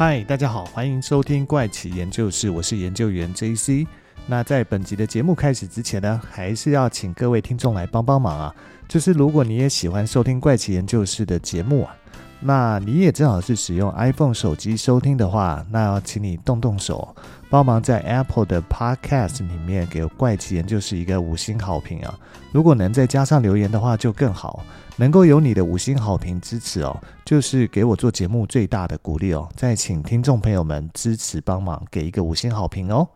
嗨，大家好，欢迎收听怪奇研究室，我是研究员 JC。那在本集的节目开始之前呢，还是要请各位听众来帮帮忙啊！就是如果你也喜欢收听怪奇研究室的节目啊，那你也正好是使用 iPhone 手机收听的话，那要请你动动手，帮忙在 Apple 的 Podcast 里面给怪奇研究室一个五星好评啊！如果能再加上留言的话，就更好。能够有你的五星好评支持哦，就是给我做节目最大的鼓励哦。再请听众朋友们支持帮忙，给一个五星好评哦。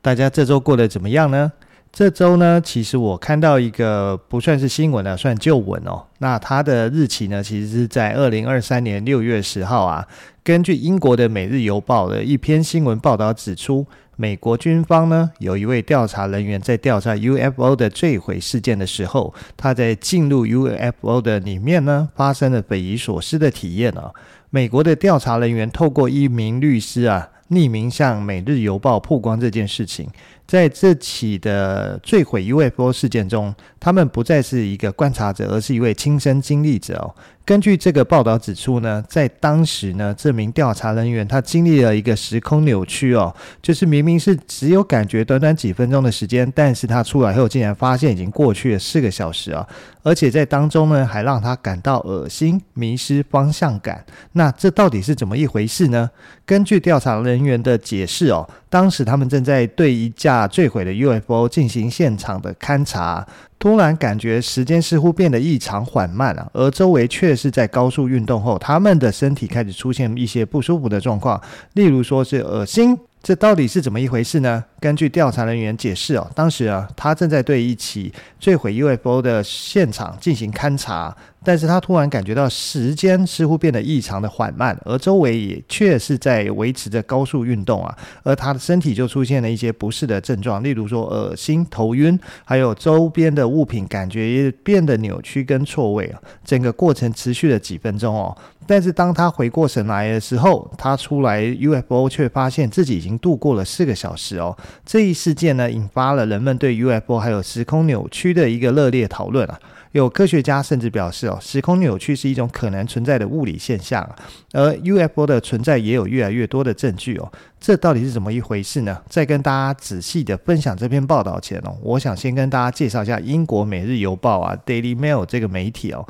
大家这周过得怎么样呢？这周呢，其实我看到一个不算是新闻啊，算旧闻哦。那它的日期呢，其实是在二零二三年六月十号啊。根据英国的《每日邮报》的一篇新闻报道指出。美国军方呢，有一位调查人员在调查 UFO 的坠毁事件的时候，他在进入 UFO 的里面呢，发生了匪夷所思的体验啊。美国的调查人员透过一名律师啊，匿名向《每日邮报》曝光这件事情。在这起的坠毁 UFO 事件中，他们不再是一个观察者，而是一位亲身经历者哦。根据这个报道指出呢，在当时呢，这名调查人员他经历了一个时空扭曲哦，就是明明是只有感觉短短几分钟的时间，但是他出来后竟然发现已经过去了四个小时啊，而且在当中呢，还让他感到恶心、迷失方向感。那这到底是怎么一回事呢？根据调查人员的解释哦，当时他们正在对一架坠毁的 UFO 进行现场的勘察。突然感觉时间似乎变得异常缓慢啊，而周围却是在高速运动后，他们的身体开始出现一些不舒服的状况，例如说是恶心。这到底是怎么一回事呢？根据调查人员解释哦，当时啊，他正在对一起坠毁 UFO 的现场进行勘察，但是他突然感觉到时间似乎变得异常的缓慢，而周围也确实在维持着高速运动啊，而他的身体就出现了一些不适的症状，例如说恶心、头晕，还有周边的物品感觉也变得扭曲跟错位啊。整个过程持续了几分钟哦。但是当他回过神来的时候，他出来 UFO 却发现自己已经度过了四个小时哦。这一事件呢，引发了人们对 UFO 还有时空扭曲的一个热烈讨论啊。有科学家甚至表示哦，时空扭曲是一种可能存在的物理现象，而 UFO 的存在也有越来越多的证据哦。这到底是怎么一回事呢？在跟大家仔细的分享这篇报道前哦，我想先跟大家介绍一下英国《每日邮报》啊，《Daily Mail》这个媒体哦。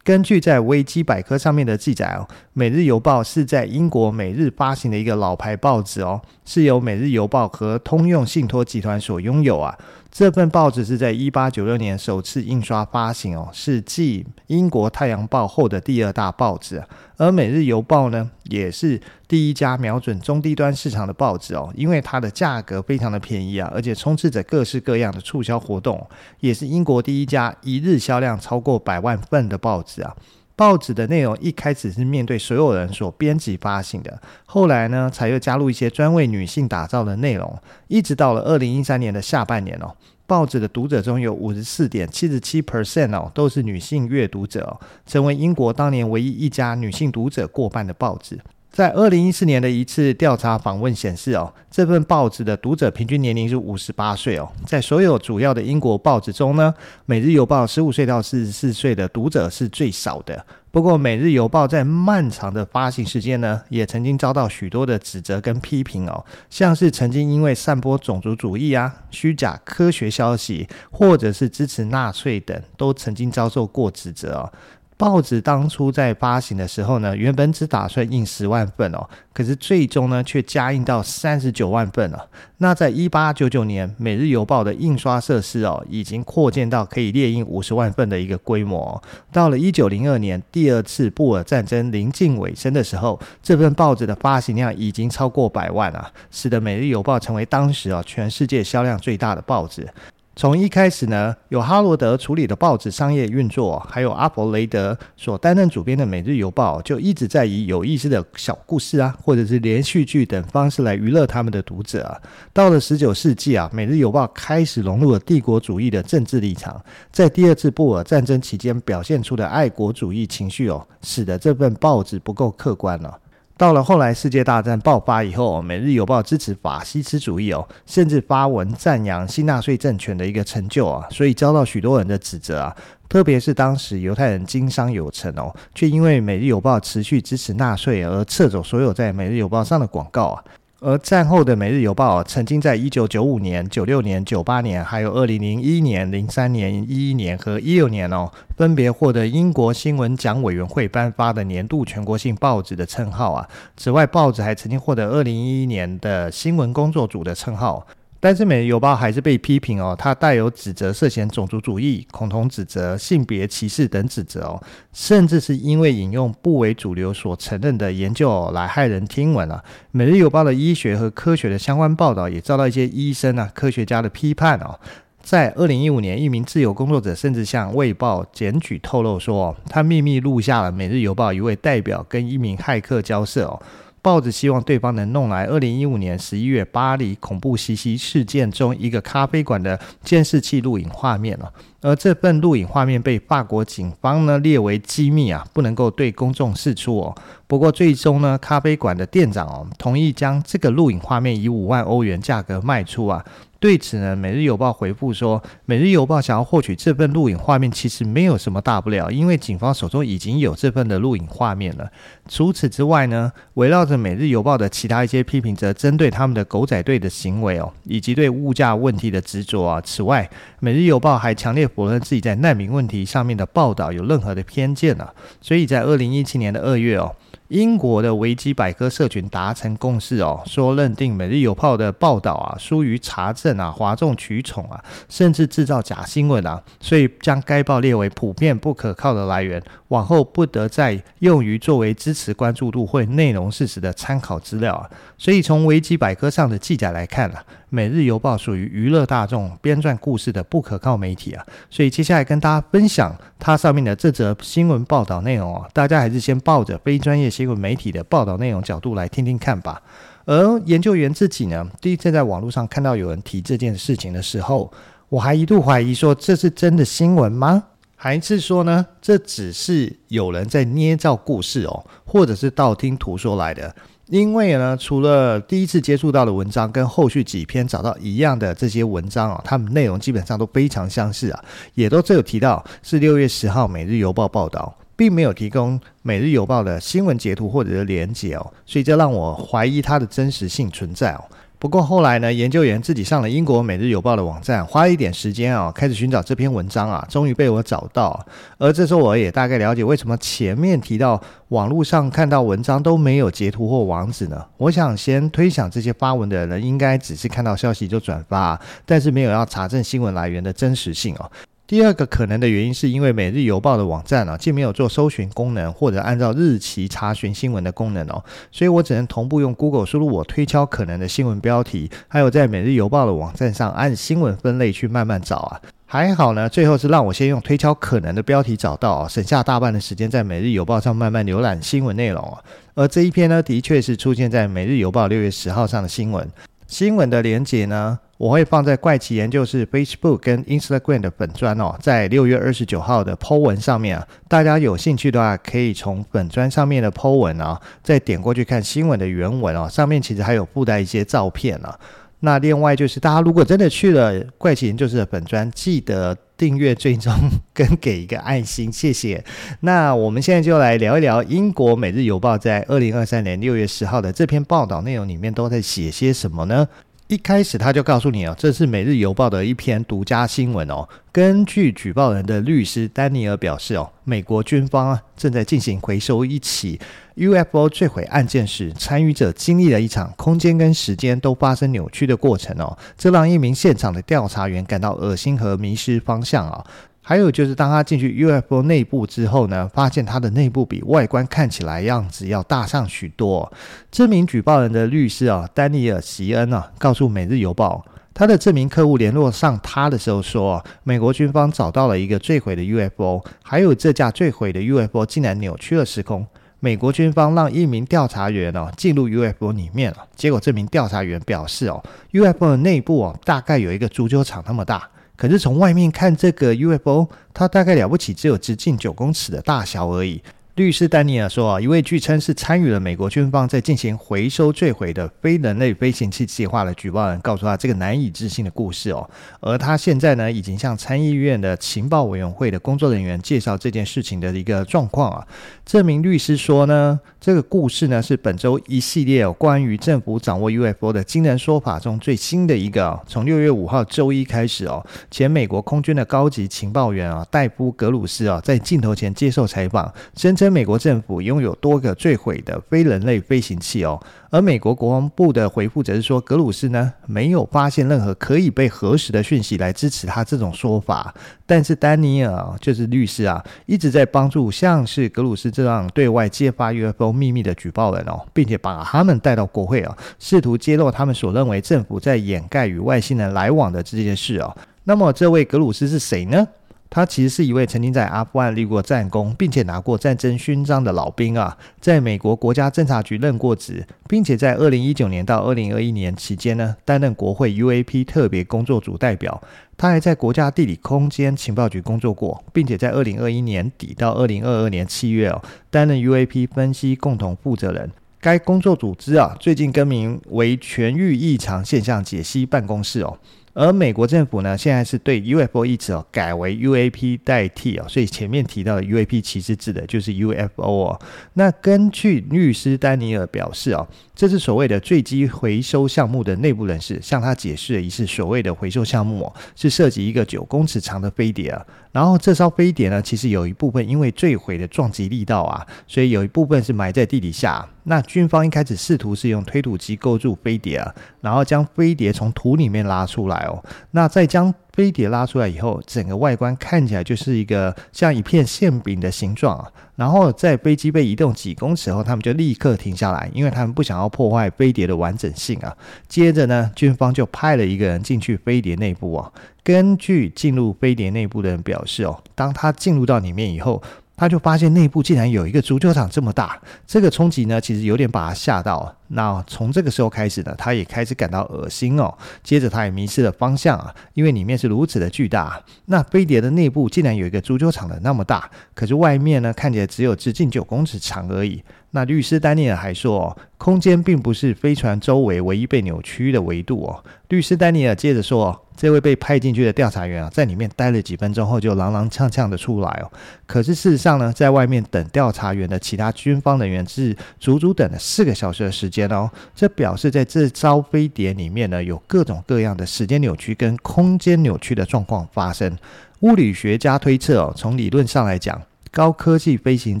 根据在维基百科上面的记载哦，《每日邮报》是在英国每日发行的一个老牌报纸哦，是由《每日邮报》和通用信托集团所拥有啊。这份报纸是在一八九六年首次印刷发行哦，是继英国《太阳报》后的第二大报纸。而《每日邮报》呢，也是第一家瞄准中低端市场的报纸哦，因为它的价格非常的便宜啊，而且充斥着各式各样的促销活动，也是英国第一家一日销量超过百万份的报纸啊。报纸的内容一开始是面对所有人所编辑发行的，后来呢，才又加入一些专为女性打造的内容，一直到了二零一三年的下半年哦，报纸的读者中有五十四点七十七 percent 哦，都是女性阅读者哦，成为英国当年唯一一家女性读者过半的报纸。在二零一四年的一次调查访问显示，哦，这份报纸的读者平均年龄是五十八岁哦。在所有主要的英国报纸中呢，《每日邮报》十五岁到四十四岁的读者是最少的。不过，《每日邮报》在漫长的发行时间呢，也曾经遭到许多的指责跟批评哦，像是曾经因为散播种族主义啊、虚假科学消息，或者是支持纳粹等，都曾经遭受过指责哦。报纸当初在发行的时候呢，原本只打算印十万份哦，可是最终呢却加印到三十九万份了。那在一八九九年，《每日邮报》的印刷设施哦，已经扩建到可以列印五十万份的一个规模。到了一九零二年，第二次布尔战争临近尾声的时候，这份报纸的发行量已经超过百万啊，使得《每日邮报》成为当时啊全世界销量最大的报纸。从一开始呢，由哈罗德处理的报纸商业运作，还有阿弗雷德所担任主编的《每日邮报》，就一直在以有意思的小故事啊，或者是连续剧等方式来娱乐他们的读者。到了十九世纪啊，《每日邮报》开始融入了帝国主义的政治立场，在第二次布尔战争期间表现出的爱国主义情绪哦，使得这份报纸不够客观了。到了后来，世界大战爆发以后，《每日邮报》支持法西斯主义哦，甚至发文赞扬新纳粹政权的一个成就啊，所以遭到许多人的指责啊。特别是当时犹太人经商有成哦，却因为《每日邮报》持续支持纳粹而撤走所有在《每日邮报》上的广告啊。而战后的《每日邮报》曾经在一九九五年、九六年、九八年，还有二零零一年、零三年、一一年和一六年哦，分别获得英国新闻奖委员会颁发的年度全国性报纸的称号啊。此外，报纸还曾经获得二零一一年的新闻工作组的称号。但是《每日邮报》还是被批评哦，它带有指责涉嫌种族主义、恐同指责、性别歧视等指责哦，甚至是因为引用不为主流所承认的研究来骇人听闻啊。《每日邮报》的医学和科学的相关报道也遭到一些医生啊、科学家的批判哦。在二零一五年，一名自由工作者甚至向《卫报》检举透露说，他秘密录下了《每日邮报》一位代表跟一名骇客交涉哦。报纸希望对方能弄来二零一五年十一月巴黎恐怖袭击事件中一个咖啡馆的监视器录影画面了，而这份录影画面被法国警方呢列为机密啊，不能够对公众释出哦。不过最终呢，咖啡馆的店长哦同意将这个录影画面以五万欧元价格卖出啊。对此呢，《每日邮报》回复说，《每日邮报》想要获取这份录影画面，其实没有什么大不了，因为警方手中已经有这份的录影画面了。除此之外呢，围绕着《每日邮报》的其他一些批评，则针对他们的狗仔队的行为哦，以及对物价问题的执着啊。此外，《每日邮报》还强烈否认自己在难民问题上面的报道有任何的偏见啊。所以在二零一七年的二月哦。英国的维基百科社群达成共识哦，说认定《每日邮报》的报道啊疏于查证啊、哗众取宠啊，甚至制造假新闻啊，所以将该报列为普遍不可靠的来源，往后不得再用于作为支持关注度或内容事实的参考资料啊。所以从维基百科上的记载来看啊。《每日邮报》属于娱乐大众、编撰故事的不可靠媒体啊，所以接下来跟大家分享它上面的这则新闻报道内容啊，大家还是先抱着非专业新闻媒体的报道内容角度来听听看吧。而研究员自己呢，第一次在网络上看到有人提这件事情的时候，我还一度怀疑说，这是真的新闻吗？还是说呢，这只是有人在捏造故事哦，或者是道听途说来的？因为呢，除了第一次接触到的文章跟后续几篇找到一样的这些文章啊，它们内容基本上都非常相似啊，也都只有提到是六月十号《每日邮报》报道，并没有提供《每日邮报》的新闻截图或者是连结哦，所以这让我怀疑它的真实性存在哦。不过后来呢，研究员自己上了英国《每日邮报》的网站，花了一点时间啊，开始寻找这篇文章啊，终于被我找到。而这时候我也大概了解为什么前面提到网络上看到文章都没有截图或网址呢？我想先推想这些发文的人应该只是看到消息就转发，但是没有要查证新闻来源的真实性哦。第二个可能的原因是因为《每日邮报》的网站啊，既没有做搜寻功能，或者按照日期查询新闻的功能哦，所以我只能同步用 Google 输入我推敲可能的新闻标题，还有在《每日邮报》的网站上按新闻分类去慢慢找啊。还好呢，最后是让我先用推敲可能的标题找到，省下大半的时间在《每日邮报》上慢慢浏览新闻内容啊。而这一篇呢，的确是出现在《每日邮报》六月十号上的新闻。新闻的连结呢，我会放在怪奇研究室 Facebook 跟 Instagram 的粉砖哦，在六月二十九号的 Po 文上面啊，大家有兴趣的话，可以从粉砖上面的 Po 文啊，再点过去看新闻的原文哦，上面其实还有附带一些照片啊。那另外就是，大家如果真的去了怪奇研究室的本专，记得订阅、追踪跟给一个爱心，谢谢。那我们现在就来聊一聊英国《每日邮报》在二零二三年六月十号的这篇报道内容里面都在写些什么呢？一开始他就告诉你哦，这是《每日邮报》的一篇独家新闻哦。根据举报人的律师丹尼尔表示哦，美国军方正在进行回收一起 UFO 坠毁案件时，参与者经历了一场空间跟时间都发生扭曲的过程哦，这让一名现场的调查员感到恶心和迷失方向啊。还有就是，当他进去 UFO 内部之后呢，发现它的内部比外观看起来样子要大上许多。这名举报人的律师啊，丹尼尔·席恩啊，告诉《每日邮报》。他的这名客户联络上他的时候说，美国军方找到了一个坠毁的 UFO，还有这架坠毁的 UFO 竟然扭曲了时空。美国军方让一名调查员哦进入 UFO 里面了，结果这名调查员表示哦，UFO 的内部哦大概有一个足球场那么大，可是从外面看这个 UFO，它大概了不起只有直径九公尺的大小而已。律师丹尼尔说：“啊，一位据称是参与了美国军方在进行回收坠毁的非人类飞行器计划的举报人，告诉他这个难以置信的故事哦。而他现在呢，已经向参议院的情报委员会的工作人员介绍这件事情的一个状况啊。这名律师说呢，这个故事呢是本周一系列有关于政府掌握 UFO 的惊人说法中最新的一个。从六月五号周一开始哦，前美国空军的高级情报员啊，戴夫·格鲁斯啊，在镜头前接受采访，声称。”美国政府拥有多个坠毁的非人类飞行器哦，而美国国防部的回复则是说，格鲁斯呢没有发现任何可以被核实的讯息来支持他这种说法。但是丹尼尔就是律师啊，一直在帮助像是格鲁斯这样对外揭发 UFO 秘密的举报人哦，并且把他们带到国会啊，试图揭露他们所认为政府在掩盖与外星人来往的这件事哦。那么这位格鲁斯是谁呢？他其实是一位曾经在阿富汗立过战功，并且拿过战争勋章的老兵啊，在美国国家侦察局任过职，并且在二零一九年到二零二一年期间呢，担任国会 UAP 特别工作组代表。他还在国家地理空间情报局工作过，并且在二零二一年底到二零二二年七月哦，担任 UAP 分析共同负责人。该工作组织啊，最近更名为全域异常现象解析办公室哦。而美国政府呢，现在是对 UFO 一词哦改为 UAP 代替哦，所以前面提到的 UAP 其实指的就是 UFO 哦。那根据律师丹尼尔表示哦，这是所谓的坠机回收项目的内部人士向他解释了一次，所谓的回收项目哦，是涉及一个九公尺长的飞碟啊。然后这艘飞碟呢，其实有一部分因为坠毁的撞击力道啊，所以有一部分是埋在地底下。那军方一开始试图是用推土机构筑飞碟啊，然后将飞碟从土里面拉出来哦。那再将飞碟拉出来以后，整个外观看起来就是一个像一片馅饼的形状啊。然后在飞机被移动几公尺后，他们就立刻停下来，因为他们不想要破坏飞碟的完整性啊。接着呢，军方就派了一个人进去飞碟内部啊。根据进入飞碟内部的人表示哦，当他进入到里面以后，他就发现内部竟然有一个足球场这么大，这个冲击呢，其实有点把他吓到。那从这个时候开始呢，他也开始感到恶心哦。接着他也迷失了方向啊，因为里面是如此的巨大。那飞碟的内部竟然有一个足球场的那么大，可是外面呢，看起来只有直径九公尺长而已。那律师丹尼尔还说，空间并不是飞船周围唯一被扭曲的维度哦。律师丹尼尔接着说，这位被派进去的调查员啊，在里面待了几分钟后就踉踉跄跄的出来哦。可是事实上呢，在外面等调查员的其他军方人员是足足等了四个小时的时间哦。这表示在这艘飞碟里面呢，有各种各样的时间扭曲跟空间扭曲的状况发生。物理学家推测哦，从理论上来讲，高科技飞行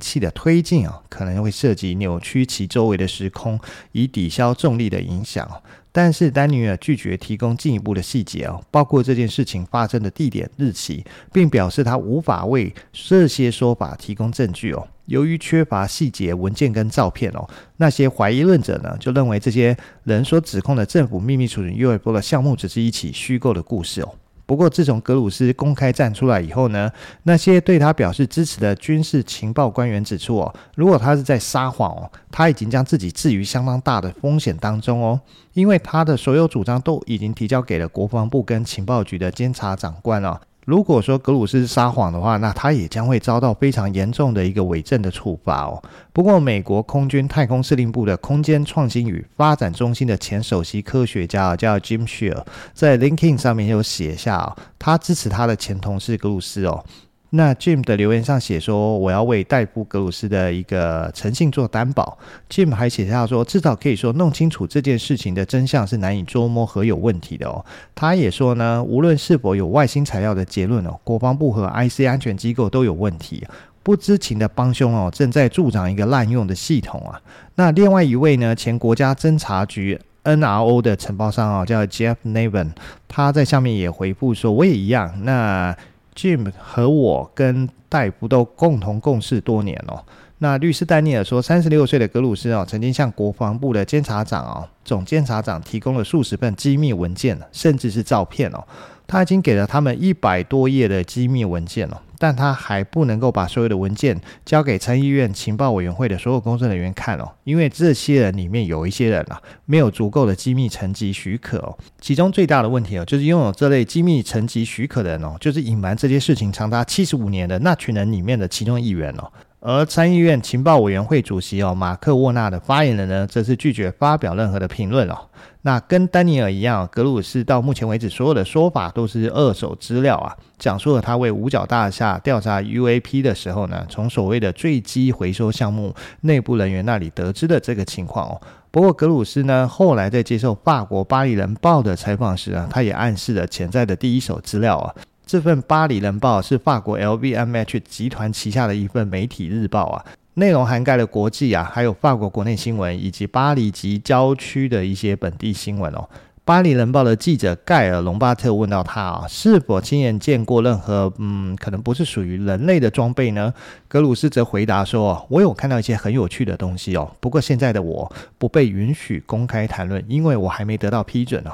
器的推进啊，可能会涉及扭曲其周围的时空，以抵消重力的影响。但是丹尼尔拒绝提供进一步的细节哦，包括这件事情发生的地点、日期，并表示他无法为这些说法提供证据哦。由于缺乏细节文件跟照片哦，那些怀疑论者呢，就认为这些人所指控的政府秘密储存 UFO 的项目只是一起虚构的故事哦。不过，自从格鲁斯公开站出来以后呢，那些对他表示支持的军事情报官员指出哦，如果他是在撒谎哦，他已经将自己置于相当大的风险当中哦，因为他的所有主张都已经提交给了国防部跟情报局的监察长官了。如果说格鲁斯撒谎的话，那他也将会遭到非常严重的一个伪证的处罚哦。不过，美国空军太空司令部的空间创新与发展中心的前首席科学家叫 Jim Shear，在 LinkedIn 上面有写下哦，他支持他的前同事格鲁斯哦。那 Jim 的留言上写说：“我要为戴夫·格鲁斯的一个诚信做担保。”Jim 还写下说：“至少可以说弄清楚这件事情的真相是难以捉摸和有问题的哦。”他也说呢，无论是否有外星材料的结论哦，国防部和 IC 安全机构都有问题。不知情的帮凶哦，正在助长一个滥用的系统啊。那另外一位呢，前国家侦察局 NRO 的承包商啊，叫 Jeff Navan，他在下面也回复说：“我也一样。”那 Jim 和我跟戴夫都共同共事多年哦。那律师丹尼尔说，三十六岁的格鲁斯啊，曾经向国防部的监察长哦、总监察长提供了数十份机密文件，甚至是照片哦。他已经给了他们一百多页的机密文件哦，但他还不能够把所有的文件交给参议院情报委员会的所有工作人员看哦，因为这些人里面有一些人啊，没有足够的机密层级许可哦。其中最大的问题哦，就是拥有这类机密层级许可的人哦，就是隐瞒这些事情长达七十五年的那群人里面的其中一员哦。而参议院情报委员会主席哦，马克沃纳的发言人呢，则是拒绝发表任何的评论哦。那跟丹尼尔一样，格鲁斯到目前为止所有的说法都是二手资料啊，讲述了他为五角大厦调查 UAP 的时候呢，从所谓的坠机回收项目内部人员那里得知的这个情况哦。不过格鲁斯呢，后来在接受法国《巴黎人报》的采访时啊，他也暗示了潜在的第一手资料啊。这份《巴黎人报》是法国 LVMH 集团旗下的一份媒体日报啊，内容涵盖了国际啊，还有法国国内新闻，以及巴黎及郊区的一些本地新闻哦。《巴黎人报》的记者盖尔·隆巴特问到他啊，是否亲眼见过任何嗯，可能不是属于人类的装备呢？格鲁斯则回答说：“我有看到一些很有趣的东西哦，不过现在的我不被允许公开谈论，因为我还没得到批准哦。”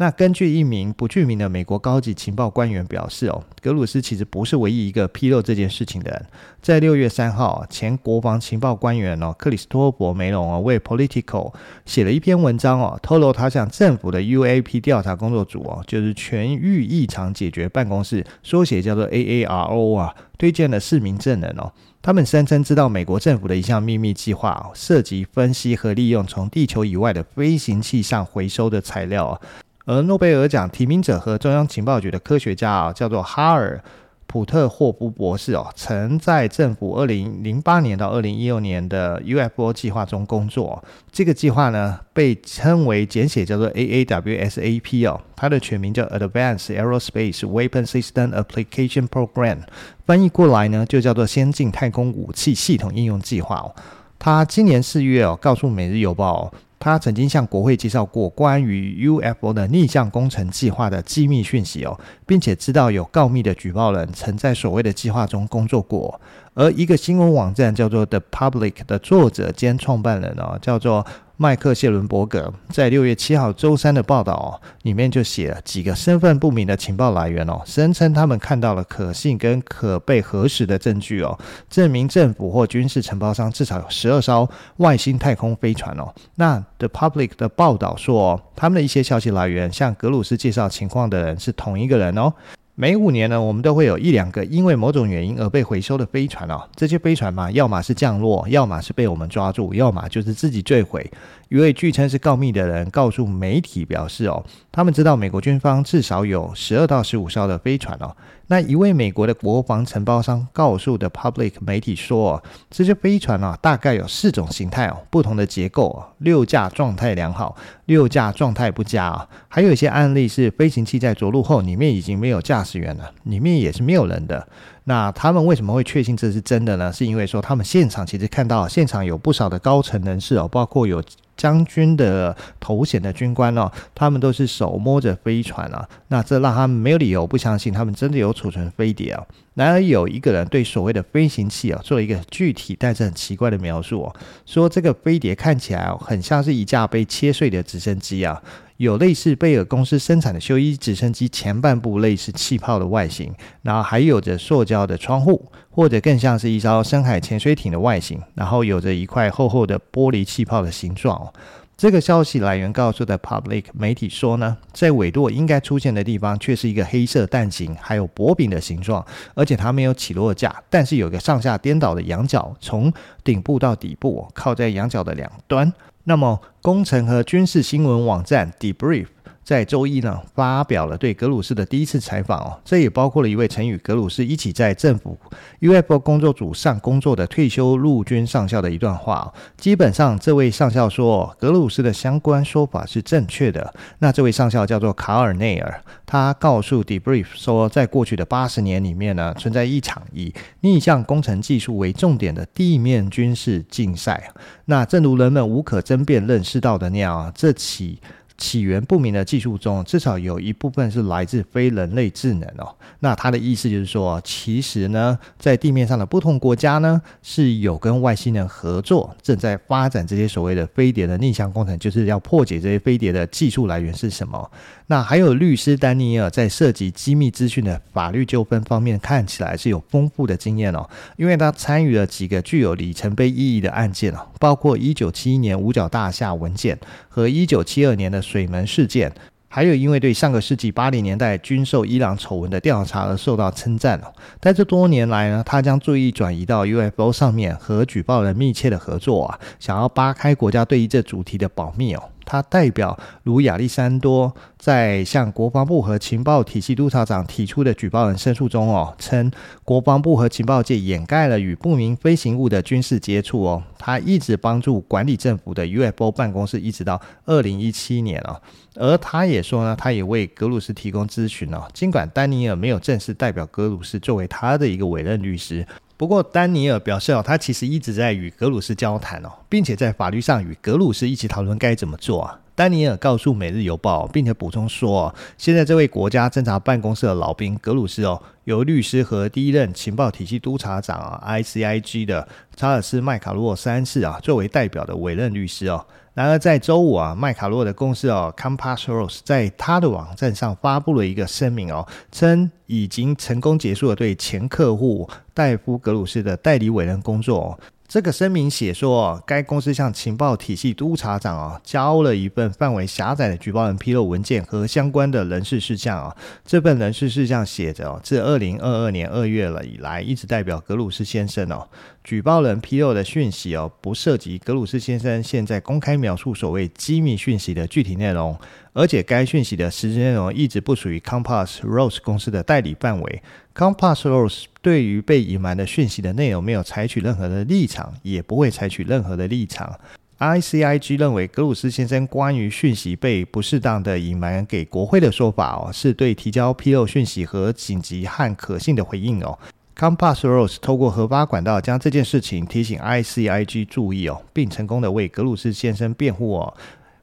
那根据一名不具名的美国高级情报官员表示，哦，格鲁斯其实不是唯一一个披露这件事情的人。在六月三号，前国防情报官员哦，克里斯托弗梅隆哦，为 Politico 写了一篇文章哦，透露他向政府的 UAP 调查工作组哦，就是全域异常解决办公室，缩写叫做 AARO 啊，推荐了四名证人哦。他们声称知道美国政府的一项秘密计划，涉及分析和利用从地球以外的飞行器上回收的材料。而诺贝尔奖提名者和中央情报局的科学家啊，叫做哈尔普特霍夫博士哦，曾在政府二零零八年到二零一六年的 UFO 计划中工作。这个计划呢，被称为简写叫做 AAWSAP 哦，它的全名叫 Advanced Aerospace Weapon System Application Program，翻译过来呢，就叫做先进太空武器系统应用计划哦。他今年四月哦，告诉《每日邮报》。他曾经向国会介绍过关于 UFO 的逆向工程计划的机密讯息哦，并且知道有告密的举报人曾在所谓的计划中工作过。而一个新闻网站叫做 The Public 的作者兼创办人哦，叫做。麦克谢伦伯格在六月七号周三的报道哦，里面就写了几个身份不明的情报来源哦，声称他们看到了可信跟可被核实的证据哦，证明政府或军事承包商至少有十二艘外星太空飞船哦。那 The Public 的报道说，他们的一些消息来源向格鲁斯介绍情况的人是同一个人哦。每五年呢，我们都会有一两个因为某种原因而被回收的飞船哦。这些飞船嘛，要么是降落，要么是被我们抓住，要么就是自己坠毁。一位据称是告密的人告诉媒体表示哦，他们知道美国军方至少有十二到十五艘的飞船哦。那一位美国的国防承包商告诉的 Public 媒体说，这些飞船啊，大概有四种形态哦，不同的结构哦，六架状态良好，六架状态不佳啊。还有一些案例是飞行器在着陆后，里面已经没有驾驶员了，里面也是没有人的。那他们为什么会确信这是真的呢？是因为说他们现场其实看到现场有不少的高层人士哦，包括有。将军的头衔的军官哦，他们都是手摸着飞船啊，那这让他们没有理由不相信他们真的有储存飞碟啊。然而有一个人对所谓的飞行器啊做了一个具体但是很奇怪的描述哦，说这个飞碟看起来哦很像是一架被切碎的直升机啊。有类似贝尔公司生产的休伊直升机前半部类似气泡的外形，然后还有着塑胶的窗户，或者更像是一艘深海潜水艇的外形，然后有着一块厚厚的玻璃气泡的形状。这个消息来源告诉的 Public 媒体说呢，在尾舵应该出现的地方却是一个黑色蛋形，还有薄饼的形状，而且它没有起落架，但是有个上下颠倒的羊角，从顶部到底部靠在羊角的两端。那么，工程和军事新闻网站 Debrief。在周一呢，发表了对格鲁斯的第一次采访哦，这也包括了一位曾与格鲁斯一起在政府 UFO 工作组上工作的退休陆军上校的一段话。基本上，这位上校说，格鲁斯的相关说法是正确的。那这位上校叫做卡尔内尔，他告诉 Debrief 说，在过去的八十年里面呢，存在一场以逆向工程技术为重点的地面军事竞赛。那正如人们无可争辩认识到的那样啊，这起。起源不明的技术中，至少有一部分是来自非人类智能哦。那他的意思就是说，其实呢，在地面上的不同国家呢，是有跟外星人合作，正在发展这些所谓的飞碟的逆向工程，就是要破解这些飞碟的技术来源是什么。那还有律师丹尼尔在涉及机密资讯的法律纠纷方面，看起来是有丰富的经验哦，因为他参与了几个具有里程碑意义的案件哦，包括一九七一年五角大厦文件和一九七二年的水门事件，还有因为对上个世纪八零年代军售伊朗丑闻的调查而受到称赞哦。在这多年来呢，他将注意转移到 UFO 上面，和举报人密切的合作啊，想要扒开国家对于这主题的保密哦。他代表如亚历山多在向国防部和情报体系督察长提出的举报人申诉中哦，称国防部和情报界掩盖了与不明飞行物的军事接触哦。他一直帮助管理政府的 UFO 办公室，一直到二零一七年哦。而他也说呢，他也为格鲁斯提供咨询哦。尽管丹尼尔没有正式代表格鲁斯作为他的一个委任律师。不过，丹尼尔表示哦，他其实一直在与格鲁斯交谈哦，并且在法律上与格鲁斯一起讨论该怎么做啊。丹尼尔告诉《每日邮报》，并且补充说哦，现在这位国家侦察办公室的老兵格鲁斯哦，由律师和第一任情报体系督察长啊 （ICIG） 的查尔斯·麦卡洛三世啊作为代表的委任律师哦。然而，在周五啊，麦卡洛的公司哦，Compass Rose 在他的网站上发布了一个声明哦，称已经成功结束了对前客户戴夫格鲁斯的代理委任工作哦。这个声明写说，该公司向情报体系督察长啊交了一份范围狭窄的举报人披露文件和相关的人事事项啊。这份人事事项写着哦，自二零二二年二月了以来，一直代表格鲁斯先生哦。举报人披露的讯息哦，不涉及格鲁斯先生现在公开描述所谓机密讯息的具体内容，而且该讯息的实质内容一直不属于 Compass Rose 公司的代理范围。Compass Rose 对于被隐瞒的讯息的内容没有采取任何的立场，也不会采取任何的立场。ICIG 认为格鲁斯先生关于讯息被不适当的隐瞒给国会的说法哦，是对提交披露讯息和紧急和可信的回应哦。Compass Rose 透过核发管道将这件事情提醒 ICIG 注意哦，并成功的为格鲁斯先生辩护哦。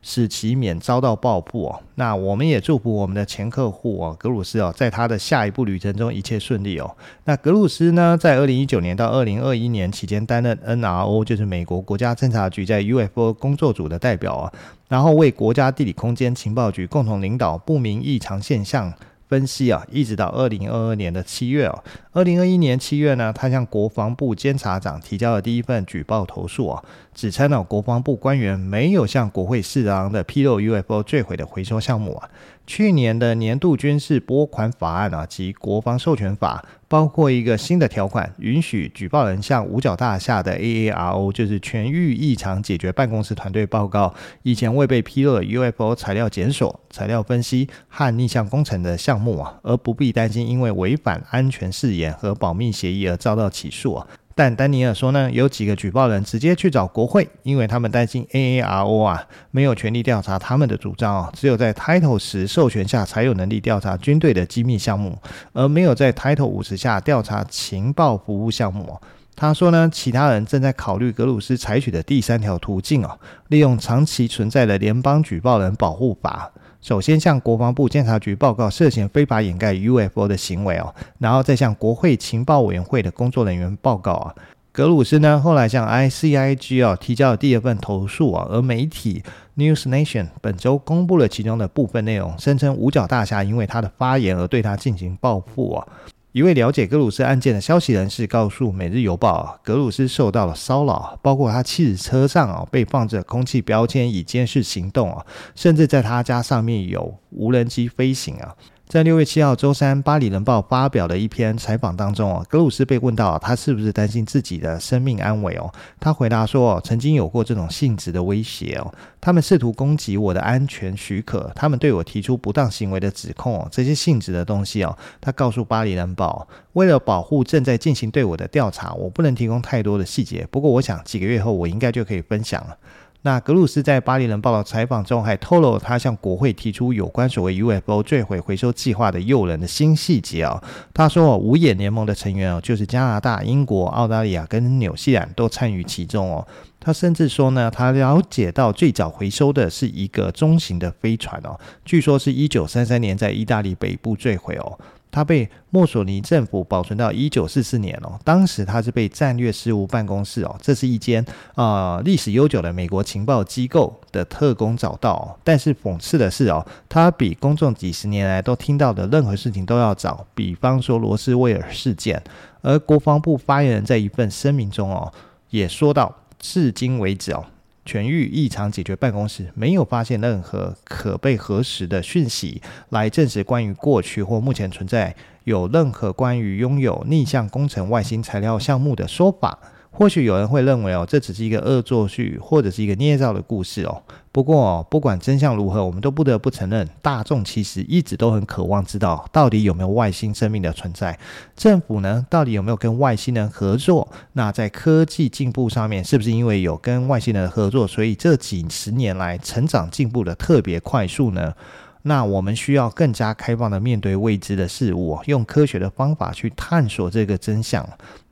使其免遭到报复哦。那我们也祝福我们的前客户哦，格鲁斯哦，在他的下一步旅程中一切顺利哦。那格鲁斯呢，在二零一九年到二零二一年期间担任 NRO，就是美国国家侦察局在 UFO 工作组的代表啊，然后为国家地理空间情报局共同领导不明异常现象。分析啊，一直到二零二二年的七月哦，二零二一年七月呢，他向国防部监察长提交了第一份举报投诉啊，指称呢，国防部官员没有向国会适当的披露 UFO 坠毁的回收项目啊。去年的年度军事拨款法案啊及国防授权法，包括一个新的条款，允许举报人向五角大厦的 AARO，就是全域异常解决办公室团队报告以前未被披露的 UFO 材料检索、材料分析和逆向工程的项目啊，而不必担心因为违反安全誓言和保密协议而遭到起诉啊。但丹尼尔说呢，有几个举报人直接去找国会，因为他们担心 AARO 啊没有权利调查他们的主张哦，只有在 Title 十授权下才有能力调查军队的机密项目，而没有在 Title 五十下调查情报服务项目。他说呢，其他人正在考虑格鲁斯采取的第三条途径哦，利用长期存在的联邦举报人保护法。首先向国防部监察局报告涉嫌非法掩盖 UFO 的行为哦，然后再向国会情报委员会的工作人员报告啊。格鲁斯呢，后来向 ICIG 哦提交了第二份投诉啊，而媒体 News Nation 本周公布了其中的部分内容，声称五角大侠因为他的发言而对他进行报复啊。一位了解格鲁斯案件的消息人士告诉《每日邮报》，格鲁斯受到了骚扰，包括他妻子车上啊被放着空气标签以监视行动啊，甚至在他家上面有无人机飞行啊。在六月七号周三，《巴黎人报》发表的一篇采访当中啊，格鲁斯被问到他是不是担心自己的生命安危哦，他回答说，曾经有过这种性质的威胁哦，他们试图攻击我的安全许可，他们对我提出不当行为的指控哦，这些性质的东西哦，他告诉《巴黎人报》，为了保护正在进行对我的调查，我不能提供太多的细节，不过我想几个月后我应该就可以分享了。那格鲁斯在《巴黎人报》的采访中还透露，他向国会提出有关所谓 UFO 坠毁回收计划的诱人的新细节啊。他说，五眼联盟的成员哦，就是加拿大、英国、澳大利亚跟纽西兰都参与其中哦。他甚至说呢，他了解到最早回收的是一个中型的飞船哦，据说是一九三三年在意大利北部坠毁哦。它被墨索尼政府保存到一九四四年哦，当时它是被战略事务办公室哦，这是一间啊历史悠久的美国情报机构的特工找到。但是讽刺的是哦，它比公众几十年来都听到的任何事情都要早，比方说罗斯威尔事件。而国防部发言人在一份声明中哦，也说到，至今为止哦。全域异常解决办公室没有发现任何可被核实的讯息来证实关于过去或目前存在有任何关于拥有逆向工程外星材料项目的说法。或许有人会认为哦，这只是一个恶作剧或者是一个捏造的故事哦。不过，不管真相如何，我们都不得不承认，大众其实一直都很渴望知道到底有没有外星生命的存在。政府呢，到底有没有跟外星人合作？那在科技进步上面，是不是因为有跟外星人合作，所以这几十年来成长进步的特别快速呢？那我们需要更加开放的面对未知的事物，用科学的方法去探索这个真相。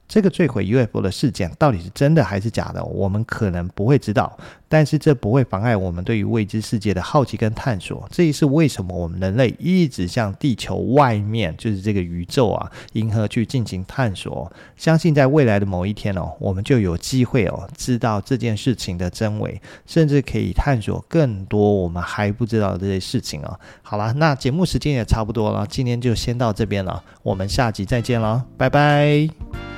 这个坠毁 UFO 的事件到底是真的还是假的？我们可能不会知道，但是这不会妨碍我们对于未知世界的好奇跟探索。这也是为什么我们人类一直向地球外面，就是这个宇宙啊、银河去进行探索。相信在未来的某一天哦，我们就有机会哦，知道这件事情的真伪，甚至可以探索更多我们还不知道的这些事情哦。好了，那节目时间也差不多了，今天就先到这边了，我们下集再见了，拜拜。